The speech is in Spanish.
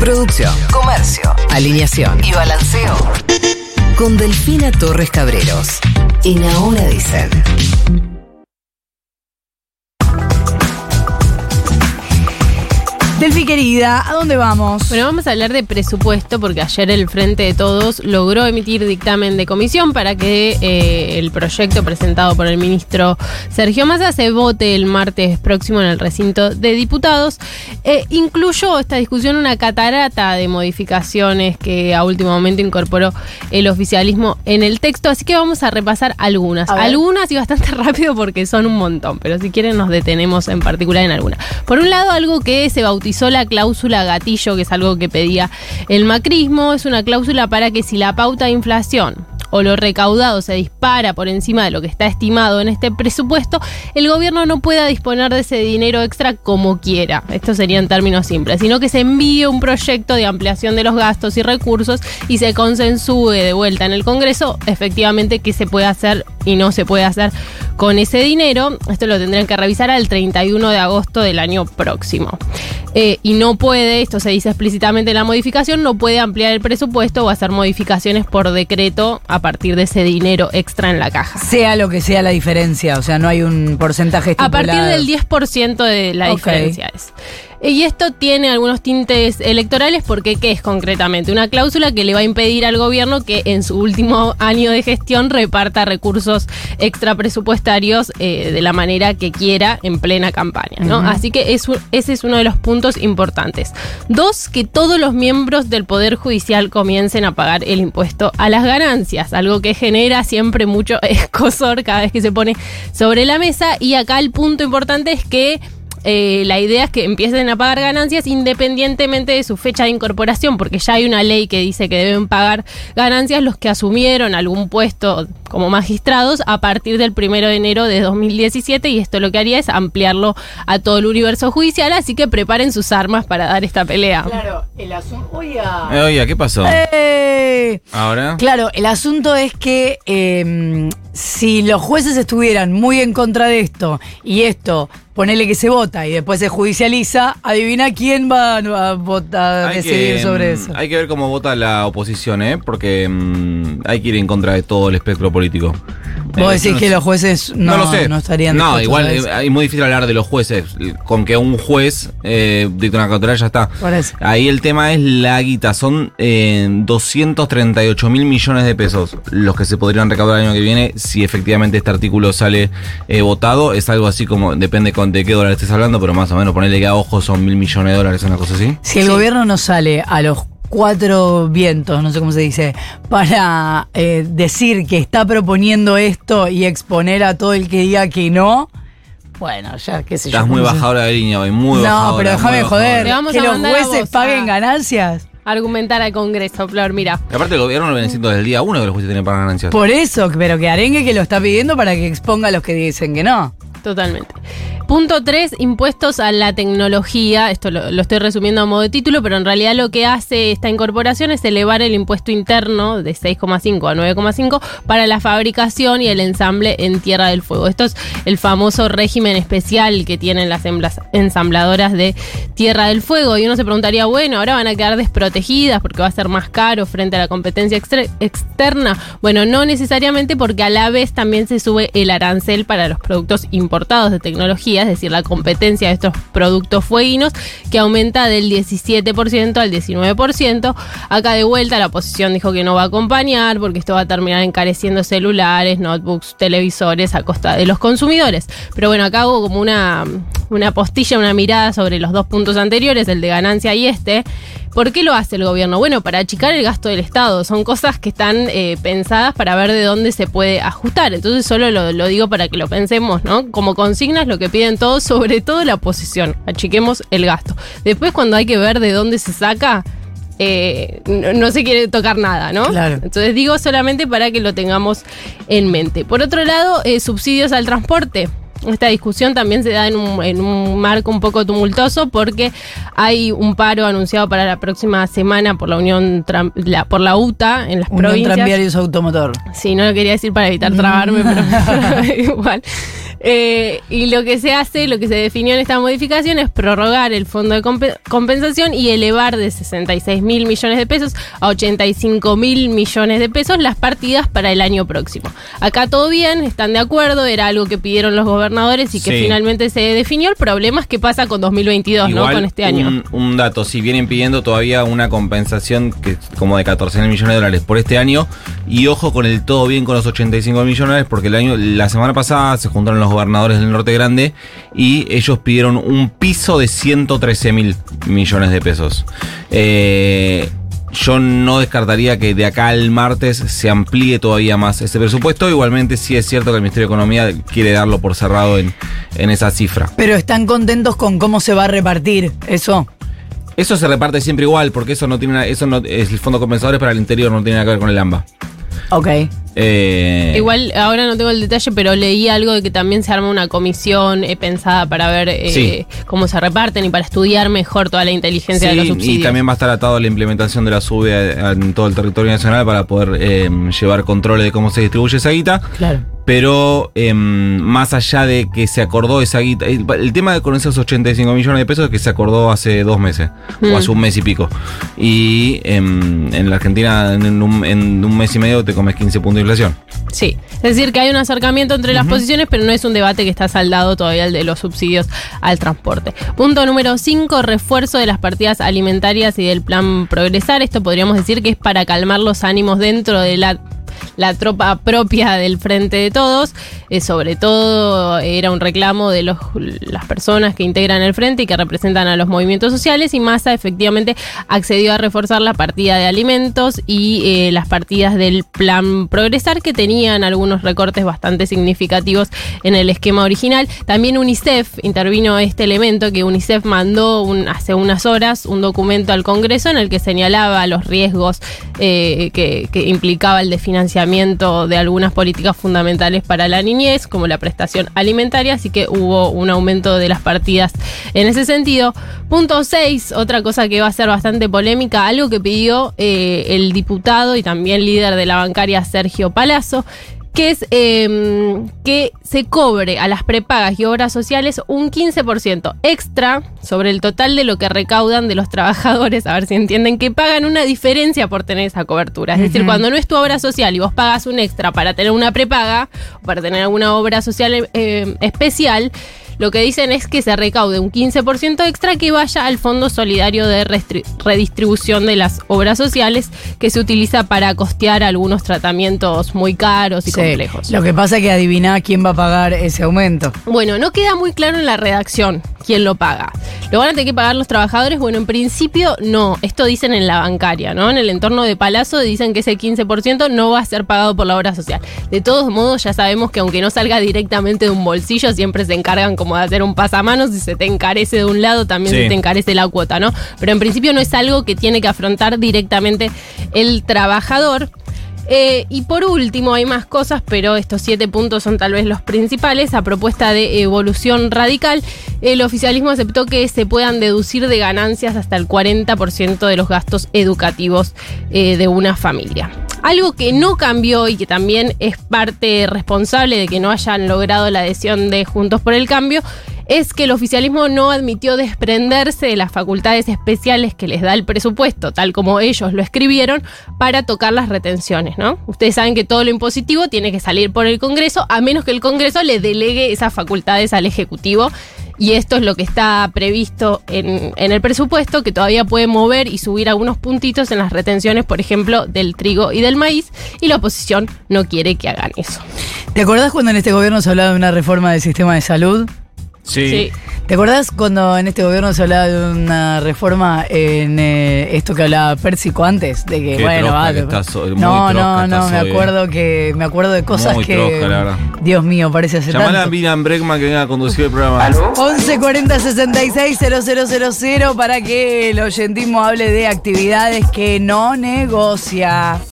Producción, comercio, alineación y balanceo. Con Delfina Torres Cabreros. En Ahora Dicen. Delfi querida, ¿a dónde vamos? Bueno, vamos a hablar de presupuesto porque ayer el Frente de Todos logró emitir dictamen de comisión para que eh, el proyecto presentado por el ministro Sergio Massa se vote el martes próximo en el recinto de diputados. Eh, incluyó esta discusión una catarata de modificaciones que a último momento incorporó el oficialismo en el texto, así que vamos a repasar algunas. A. Algunas y bastante rápido porque son un montón, pero si quieren nos detenemos en particular en alguna. Por un lado, algo que se bautizó la cláusula gatillo, que es algo que pedía el macrismo, es una cláusula para que si la pauta de inflación o lo recaudado se dispara por encima de lo que está estimado en este presupuesto, el gobierno no pueda disponer de ese dinero extra como quiera. Esto sería en términos simples, sino que se envíe un proyecto de ampliación de los gastos y recursos y se consensúe de vuelta en el Congreso efectivamente qué se puede hacer y no se puede hacer con ese dinero. Esto lo tendrán que revisar al 31 de agosto del año próximo. Eh, y no puede, esto se dice explícitamente en la modificación, no puede ampliar el presupuesto o hacer modificaciones por decreto partir de ese dinero extra en la caja. Sea lo que sea la diferencia, o sea, no hay un porcentaje A estipulado. partir del 10% de la diferencia es. Y esto tiene algunos tintes electorales porque ¿qué es concretamente? Una cláusula que le va a impedir al gobierno que en su último año de gestión reparta recursos extra presupuestarios eh, de la manera que quiera en plena campaña. ¿no? Así que es ese es uno de los puntos importantes. Dos, que todos los miembros del Poder Judicial comiencen a pagar el impuesto a las ganancias, algo que genera siempre mucho escosor cada vez que se pone sobre la mesa. Y acá el punto importante es que eh, la idea es que empiecen a pagar ganancias independientemente de su fecha de incorporación, porque ya hay una ley que dice que deben pagar ganancias los que asumieron algún puesto como magistrados a partir del primero de enero de 2017 y esto lo que haría es ampliarlo a todo el universo judicial, así que preparen sus armas para dar esta pelea. Claro, el asunto. Oiga. Eh, oiga, ¿qué pasó? Eh, Ahora. Claro, el asunto es que eh, si los jueces estuvieran muy en contra de esto y esto, ponele que se vota y después se judicializa, adivina quién va a votar, a decidir que, sobre mm, eso. Hay que ver cómo vota la oposición, ¿eh? Porque mm, hay que ir en contra de todo el espectro político. Vos Eh, decís no que los jueces no, no lo sé. no estarían No, igual eh, es muy difícil hablar de los jueces. Con que un juez eh, dicta una cautelar ya está. Ahí el tema es la guita. Son eh, 238 mil millones de pesos los que se podrían recaudar el año que viene si efectivamente este artículo sale eh, votado. Es algo así como, depende con de qué dólar estés hablando, pero más o menos ponerle que a ojo son mil millones de dólares, una cosa así. Si el gobierno no sale a los cuatro vientos, no sé cómo se dice, para eh, decir que está proponiendo esto y exponer a todo el que diga que no, bueno, ya qué sé yo. Estás muy bajadora de línea hoy, muy No, bajadora, pero déjame joder. vamos que a los jueces vos, paguen ah. ganancias. Argumentar al Congreso, Flor, mira. Y aparte el gobierno lo viene diciendo desde el día uno que los jueces tienen que pagar ganancias. Por eso, pero que Arengue que lo está pidiendo para que exponga a los que dicen que no. Totalmente. Punto 3, impuestos a la tecnología. Esto lo, lo estoy resumiendo a modo de título, pero en realidad lo que hace esta incorporación es elevar el impuesto interno de 6,5 a 9,5 para la fabricación y el ensamble en Tierra del Fuego. Esto es el famoso régimen especial que tienen las ensambladoras de Tierra del Fuego. Y uno se preguntaría, bueno, ahora van a quedar desprotegidas porque va a ser más caro frente a la competencia externa. Bueno, no necesariamente porque a la vez también se sube el arancel para los productos importados de tecnología, es decir, la competencia de estos productos fueguinos, que aumenta del 17% al 19%. Acá de vuelta la oposición dijo que no va a acompañar porque esto va a terminar encareciendo celulares, notebooks, televisores a costa de los consumidores. Pero bueno, acá hago como una, una postilla, una mirada sobre los dos puntos anteriores, el de ganancia y este. ¿Por qué lo hace el gobierno? Bueno, para achicar el gasto del Estado. Son cosas que están eh, pensadas para ver de dónde se puede ajustar. Entonces solo lo, lo digo para que lo pensemos, ¿no? Como consignas lo que piden todos, sobre todo la oposición. Achiquemos el gasto. Después cuando hay que ver de dónde se saca, eh, no, no se quiere tocar nada, ¿no? Claro. Entonces digo solamente para que lo tengamos en mente. Por otro lado, eh, subsidios al transporte. Esta discusión también se da en un, en un marco un poco tumultuoso porque hay un paro anunciado para la próxima semana por la Unión Tram- la- por la UTA en las Unión provincias. Tranviarios Automotor. Sí, no lo quería decir para evitar trabarme, pero, pero igual. Eh, y lo que se hace, lo que se definió en esta modificación es prorrogar el fondo de compe- compensación y elevar de 66 mil millones de pesos a 85 mil millones de pesos las partidas para el año próximo. Acá todo bien, están de acuerdo, era algo que pidieron los gobernadores y que Sí. finalmente se definió. El problema es qué pasa con 2022, ¿no? Igual, Con este año. Un, un dato, si vienen pidiendo todavía una compensación que es como de 14 mil millones de dólares por este año, y ojo con el todo bien con los 85 mil millones porque el año, la semana pasada se juntaron los gobernadores del Norte Grande y ellos pidieron un piso de 113 mil millones de pesos. Eh, yo no descartaría que de acá al martes se amplíe todavía más ese presupuesto. Igualmente, sí es cierto que el Ministerio de Economía quiere darlo por cerrado en, en esa cifra. Pero están contentos con cómo se va a repartir eso. Eso se reparte siempre igual, porque eso no tiene una- eso no es el fondo compensador es para el interior, no tiene nada que ver con el AMBA. Ok. Eh, Igual ahora no tengo el detalle, pero leí algo de que también se arma una comisión eh, pensada para ver eh, Sí. cómo se reparten y para estudiar mejor toda la inteligencia de los subsidios. y también va a estar atado a la implementación de la SUBE en todo el territorio nacional para poder eh, llevar controles de cómo se distribuye esa guita. Claro. Pero eh, más allá de que se acordó esa guita, el, el tema de con esos 85 millones de pesos es que se acordó hace dos meses, Mm. o hace un mes y pico. Y em, en la Argentina en un, en un mes y medio te comes 15 puntos de inflación. Sí, es decir, que hay un acercamiento entre las posiciones, pero no es un debate que está saldado todavía el de los subsidios al transporte. Punto número 5, refuerzo de las partidas alimentarias y del plan Progresar. Esto podríamos decir que es para calmar los ánimos dentro de la la tropa propia del Frente de Todos, Eh, sobre todo era un reclamo de los, las personas que integran el Frente y que representan a los movimientos sociales y Massa efectivamente accedió a reforzar la partida de alimentos y eh, las partidas del Plan Progresar que tenían algunos recortes bastante significativos en el esquema original. También UNICEF intervino este elemento que UNICEF mandó hace unas horas un documento al Congreso en el que señalaba los riesgos eh, que, que implicaba el de de algunas políticas fundamentales para la niñez, como la prestación alimentaria, así que hubo un aumento de las partidas en ese sentido. Punto 6, otra cosa que va a ser bastante polémica, algo que pidió eh, el diputado y también líder de la bancaria Sergio Palazzo, que es eh, que se cobre a las prepagas y obras sociales un 15% extra sobre el total de lo que recaudan de los trabajadores, a ver si entienden, que pagan una diferencia por tener esa cobertura. Es decir, cuando no es tu obra social y vos pagas un extra para tener una prepaga o para tener alguna obra social eh, especial, lo que dicen es que se recaude un 15% extra que vaya al Fondo Solidario de Redistribución de las Obras Sociales, que se utiliza para costear algunos tratamientos muy caros y Sí. complejos. Lo que pasa es que adivina quién va a pagar ese aumento. Bueno, no queda muy claro en la redacción quién lo paga. ¿Lo van a tener que pagar los trabajadores? Bueno, en principio no. Esto dicen en la bancaria, ¿no? En el entorno de Palazzo dicen que ese 15% no va a ser pagado por la obra social. De todos modos, ya sabemos que aunque no salga directamente de un bolsillo, siempre se encargan como de hacer un pasamanos. Si se te encarece de un lado, también Sí. se te encarece la cuota, ¿no? Pero en principio no es algo que tiene que afrontar directamente el trabajador. Eh, y por último, hay más cosas, pero estos siete puntos son tal vez los principales. A propuesta de evolución radical, el oficialismo aceptó que se puedan deducir de ganancias hasta el 40% de los gastos educativos eh, de una familia. Algo que no cambió y que también es parte responsable de que no hayan logrado la adhesión de Juntos por el Cambio es que el oficialismo no admitió desprenderse de las facultades especiales que les da el presupuesto, tal como ellos lo escribieron, para tocar las retenciones, ¿no? Ustedes saben que todo lo impositivo tiene que salir por el Congreso, a menos que el Congreso le delegue esas facultades al Ejecutivo. Y esto es lo que está previsto en, en el presupuesto, que todavía puede mover y subir algunos puntitos en las retenciones, por ejemplo, del trigo y del maíz, y la oposición no quiere que hagan eso. ¿Te acordás cuando en este gobierno se hablaba de una reforma del sistema de salud? Sí. ¿Te acordás cuando en este gobierno se hablaba de una reforma en eh, esto que hablaba Pérsico antes? De que, Qué bueno, que estás muy no, no, no, me hoy, acuerdo que me acuerdo de cosas Muy que trosca, la verdad. Dios mío, parece hace Llamala a tanto. Miriam Bregman que venga a conducir el programa. 11 40 66 000 para que el oyentismo hable de actividades que no negocia.